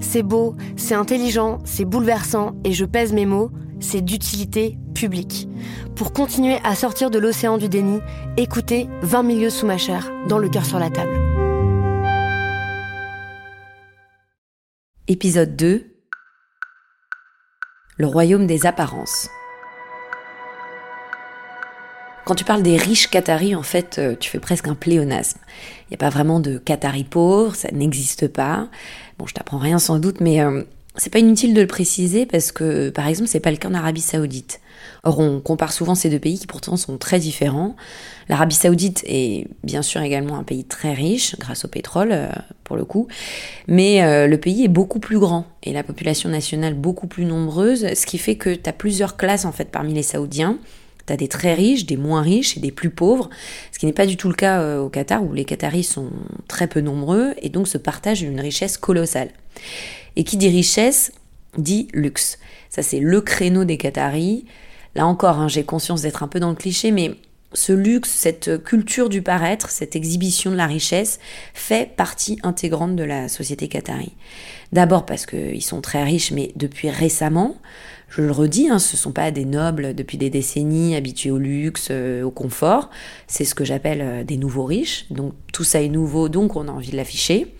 C'est beau, c'est intelligent, c'est bouleversant, et je pèse mes mots, c'est d'utilité publique. Pour continuer à sortir de l'océan du déni, écoutez 20 milieux sous ma chair, dans le cœur sur la table. Épisode 2 Le royaume des apparences. Quand tu parles des riches Qataris, en fait, euh, tu fais presque un pléonasme. Il n'y a pas vraiment de Qataris pauvres, ça n'existe pas. Bon, je t'apprends rien sans doute, mais euh, c'est pas inutile de le préciser parce que, par exemple, c'est pas le cas en Arabie Saoudite. Or, on compare souvent ces deux pays qui pourtant sont très différents. L'Arabie Saoudite est bien sûr également un pays très riche, grâce au pétrole, euh, pour le coup, mais le pays est beaucoup plus grand et la population nationale beaucoup plus nombreuse, ce qui fait que tu as plusieurs classes en fait parmi les Saoudiens. Tu des très riches, des moins riches et des plus pauvres, ce qui n'est pas du tout le cas euh, au Qatar où les Qataris sont très peu nombreux et donc se partagent une richesse colossale. Et qui dit richesse dit luxe. Ça c'est le créneau des Qataris. Là encore, hein, j'ai conscience d'être un peu dans le cliché, mais ce luxe, cette culture du paraître, cette exhibition de la richesse fait partie intégrante de la société qatari. D'abord parce qu'ils sont très riches, mais depuis récemment, je le redis, hein, ce ne sont pas des nobles depuis des décennies habitués au luxe, euh, au confort. C'est ce que j'appelle euh, des nouveaux riches. Donc tout ça est nouveau, donc on a envie de l'afficher.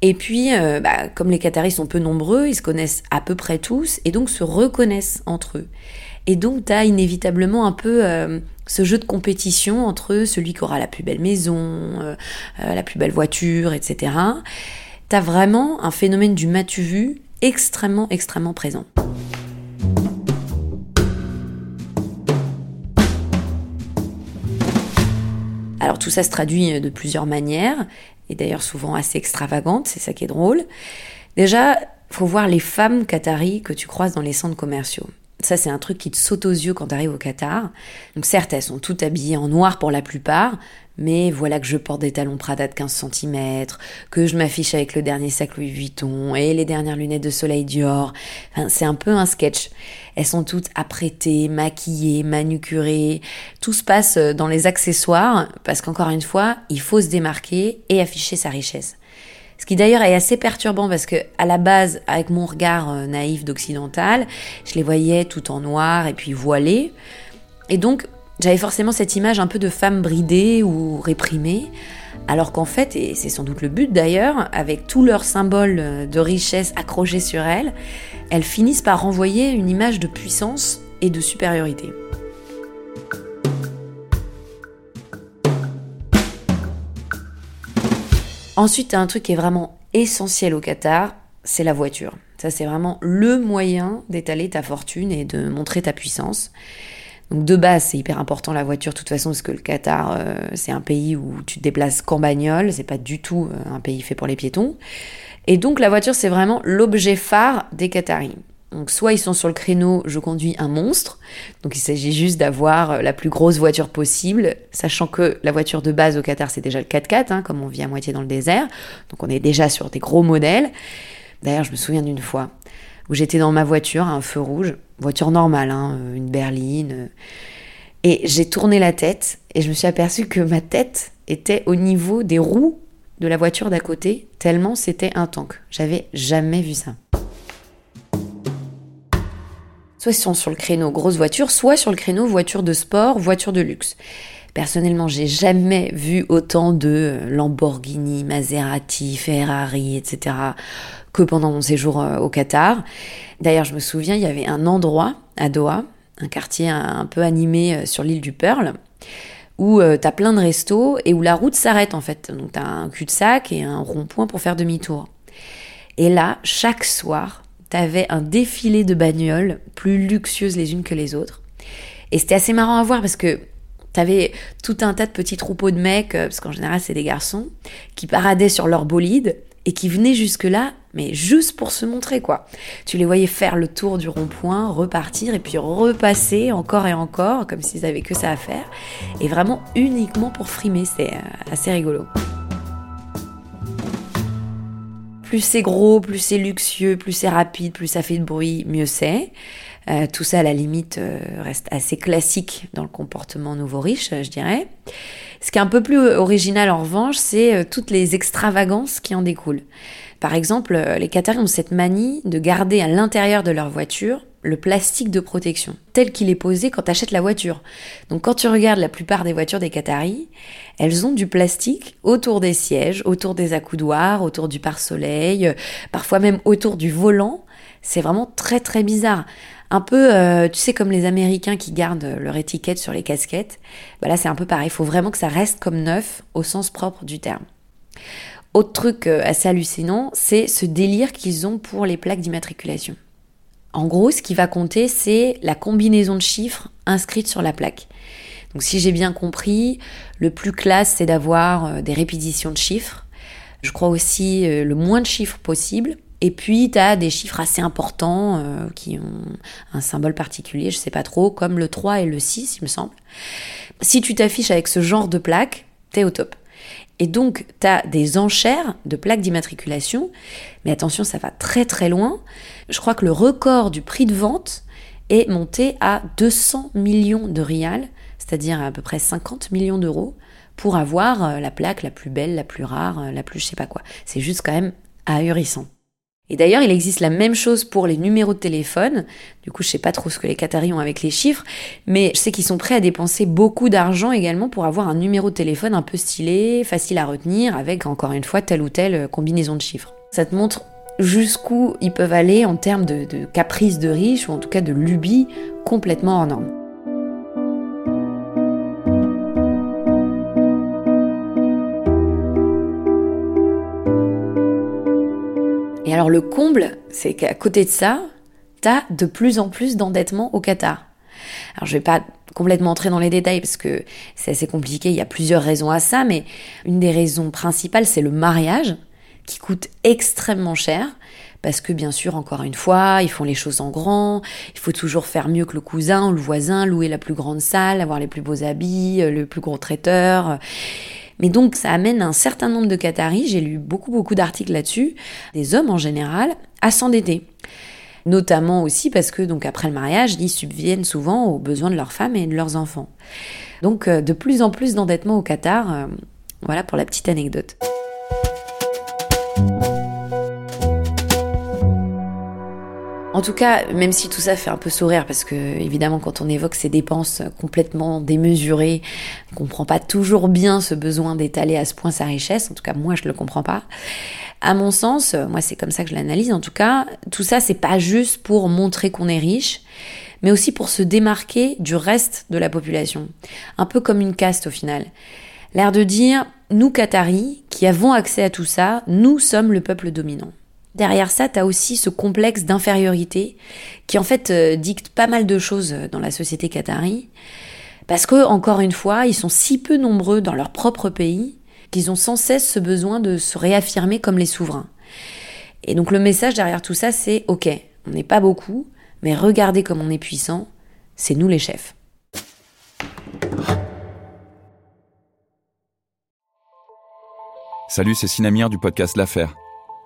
Et puis, euh, bah, comme les Qataris sont peu nombreux, ils se connaissent à peu près tous et donc se reconnaissent entre eux. Et donc, tu as inévitablement un peu ce jeu de compétition entre celui qui aura la plus belle maison, la plus belle voiture, etc. Tu as vraiment un phénomène du matu vu extrêmement, extrêmement présent. Tout ça se traduit de plusieurs manières, et d'ailleurs souvent assez extravagantes, c'est ça qui est drôle. Déjà, faut voir les femmes qataries que tu croises dans les centres commerciaux. Ça, c'est un truc qui te saute aux yeux quand tu arrives au Qatar. Donc certes, elles sont toutes habillées en noir pour la plupart, mais voilà que je porte des talons Prada de 15 cm, que je m'affiche avec le dernier sac Louis Vuitton et les dernières lunettes de soleil Dior. Enfin, c'est un peu un sketch. Elles sont toutes apprêtées, maquillées, manucurées. Tout se passe dans les accessoires parce qu'encore une fois, il faut se démarquer et afficher sa richesse. Ce qui d'ailleurs est assez perturbant parce que à la base, avec mon regard euh, naïf d'occidental, je les voyais tout en noir et puis voilées. Et donc, j'avais forcément cette image un peu de femme bridée ou réprimée, alors qu'en fait, et c'est sans doute le but d'ailleurs, avec tous leurs symboles de richesse accrochés sur elles, elles finissent par renvoyer une image de puissance et de supériorité. Ensuite, un truc qui est vraiment essentiel au Qatar, c'est la voiture. Ça, c'est vraiment le moyen d'étaler ta fortune et de montrer ta puissance. Donc de base, c'est hyper important la voiture, de toute façon, parce que le Qatar, euh, c'est un pays où tu te déplaces qu'en bagnole, c'est pas du tout euh, un pays fait pour les piétons. Et donc la voiture, c'est vraiment l'objet phare des Qataris. Donc soit ils sont sur le créneau, je conduis un monstre, donc il s'agit juste d'avoir euh, la plus grosse voiture possible, sachant que la voiture de base au Qatar, c'est déjà le 4x4, hein, comme on vit à moitié dans le désert, donc on est déjà sur des gros modèles. D'ailleurs, je me souviens d'une fois, où j'étais dans ma voiture à un feu rouge, voiture normale, hein, euh, une berline. Euh, et j'ai tourné la tête et je me suis aperçue que ma tête était au niveau des roues de la voiture d'à côté, tellement c'était un tank. J'avais jamais vu ça. Soit ils sont sur le créneau grosse voiture, soit sur le créneau voiture de sport, voiture de luxe. Personnellement, j'ai jamais vu autant de Lamborghini, Maserati, Ferrari, etc. que pendant mon séjour euh, au Qatar. D'ailleurs, je me souviens, il y avait un endroit à Doha, un quartier un peu animé euh, sur l'île du Pearl, où tu t'as plein de restos et où la route s'arrête en fait. Donc t'as un cul-de-sac et un rond-point pour faire demi-tour. Et là, chaque soir, t'avais un défilé de bagnoles plus luxueuses les unes que les autres. Et c'était assez marrant à voir parce que t'avais tout un tas de petits troupeaux de mecs, euh, parce qu'en général c'est des garçons, qui paradaient sur leur bolide et qui venaient jusque-là, mais juste pour se montrer quoi. Tu les voyais faire le tour du rond-point, repartir et puis repasser encore et encore, comme s'ils avaient que ça à faire, et vraiment uniquement pour frimer, c'est euh, assez rigolo. Plus c'est gros, plus c'est luxueux, plus c'est rapide, plus ça fait de bruit, mieux c'est. Euh, tout ça, à la limite, euh, reste assez classique dans le comportement nouveau riche, je dirais. Ce qui est un peu plus original, en revanche, c'est euh, toutes les extravagances qui en découlent. Par exemple, les Qataris ont cette manie de garder à l'intérieur de leur voiture le plastique de protection, tel qu'il est posé quand tu achètes la voiture. Donc quand tu regardes la plupart des voitures des Qataris, elles ont du plastique autour des sièges, autour des accoudoirs, autour du pare-soleil, euh, parfois même autour du volant. C'est vraiment très très bizarre. Un peu, euh, tu sais, comme les Américains qui gardent leur étiquette sur les casquettes. Voilà, c'est un peu pareil. Il faut vraiment que ça reste comme neuf au sens propre du terme. Autre truc euh, assez hallucinant, c'est ce délire qu'ils ont pour les plaques d'immatriculation. En gros, ce qui va compter, c'est la combinaison de chiffres inscrites sur la plaque. Donc si j'ai bien compris, le plus classe, c'est d'avoir euh, des répétitions de chiffres. Je crois aussi le moins de chiffres possible. Et puis, tu as des chiffres assez importants euh, qui ont un symbole particulier, je sais pas trop, comme le 3 et le 6, il me semble. Si tu t'affiches avec ce genre de plaque, t'es au top. Et donc, tu as des enchères de plaques d'immatriculation. Mais attention, ça va très très loin. Je crois que le record du prix de vente est monté à 200 millions de rials, c'est-à-dire à peu près 50 millions d'euros, pour avoir euh, la plaque la plus belle, la plus rare, euh, la plus je sais pas quoi. C'est juste quand même ahurissant. Et d'ailleurs, il existe la même chose pour les numéros de téléphone. Du coup, je sais pas trop ce que les Qataris ont avec les chiffres, mais je sais qu'ils sont prêts à dépenser beaucoup d'argent également pour avoir un numéro de téléphone un peu stylé, facile à retenir, avec encore une fois telle ou telle combinaison de chiffres. Ça te montre jusqu'où ils peuvent aller en termes de, de caprices de riches, ou en tout cas de lubies complètement hors normes. Et alors le comble, c'est qu'à côté de ça, t'as de plus en plus d'endettement au Qatar. Alors je vais pas complètement entrer dans les détails parce que c'est assez compliqué, il y a plusieurs raisons à ça, mais une des raisons principales, c'est le mariage qui coûte extrêmement cher parce que bien sûr, encore une fois, ils font les choses en grand, il faut toujours faire mieux que le cousin ou le voisin, louer la plus grande salle, avoir les plus beaux habits, euh, le plus gros traiteur. Mais donc ça amène un certain nombre de Qataris, j'ai lu beaucoup beaucoup d'articles là-dessus, des hommes en général, à s'endetter. Notamment aussi parce que donc après le mariage, ils subviennent souvent aux besoins de leurs femmes et de leurs enfants. Donc euh, de plus en plus d'endettement au Qatar, euh, voilà pour la petite anecdote. En tout cas, même si tout ça fait un peu sourire, parce que évidemment quand on évoque ces dépenses complètement démesurées, on comprend pas toujours bien ce besoin d'étaler à ce point sa richesse, en tout cas moi je le comprends pas. À mon sens, moi c'est comme ça que je l'analyse en tout cas, tout ça c'est pas juste pour montrer qu'on est riche, mais aussi pour se démarquer du reste de la population. Un peu comme une caste au final. L'air de dire, nous Qataris, qui avons accès à tout ça, nous sommes le peuple dominant. Derrière ça, tu as aussi ce complexe d'infériorité qui en fait euh, dicte pas mal de choses dans la société qatari. Parce que, encore une fois, ils sont si peu nombreux dans leur propre pays qu'ils ont sans cesse ce besoin de se réaffirmer comme les souverains. Et donc le message derrière tout ça, c'est ok, on n'est pas beaucoup, mais regardez comme on est puissant, c'est nous les chefs. Salut, c'est Sinamir du podcast L'Affaire.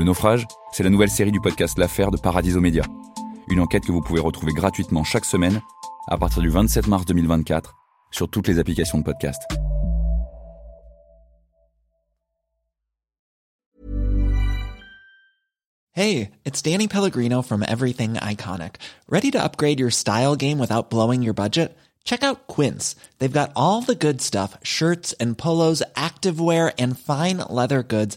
Le naufrage, c'est la nouvelle série du podcast L'affaire de Paradiso Média. Une enquête que vous pouvez retrouver gratuitement chaque semaine à partir du 27 mars 2024 sur toutes les applications de podcast. Hey, it's Danny Pellegrino from Everything Iconic. Ready to upgrade your style game without blowing your budget? Check out Quince. They've got all the good stuff shirts and polos, activewear, and fine leather goods,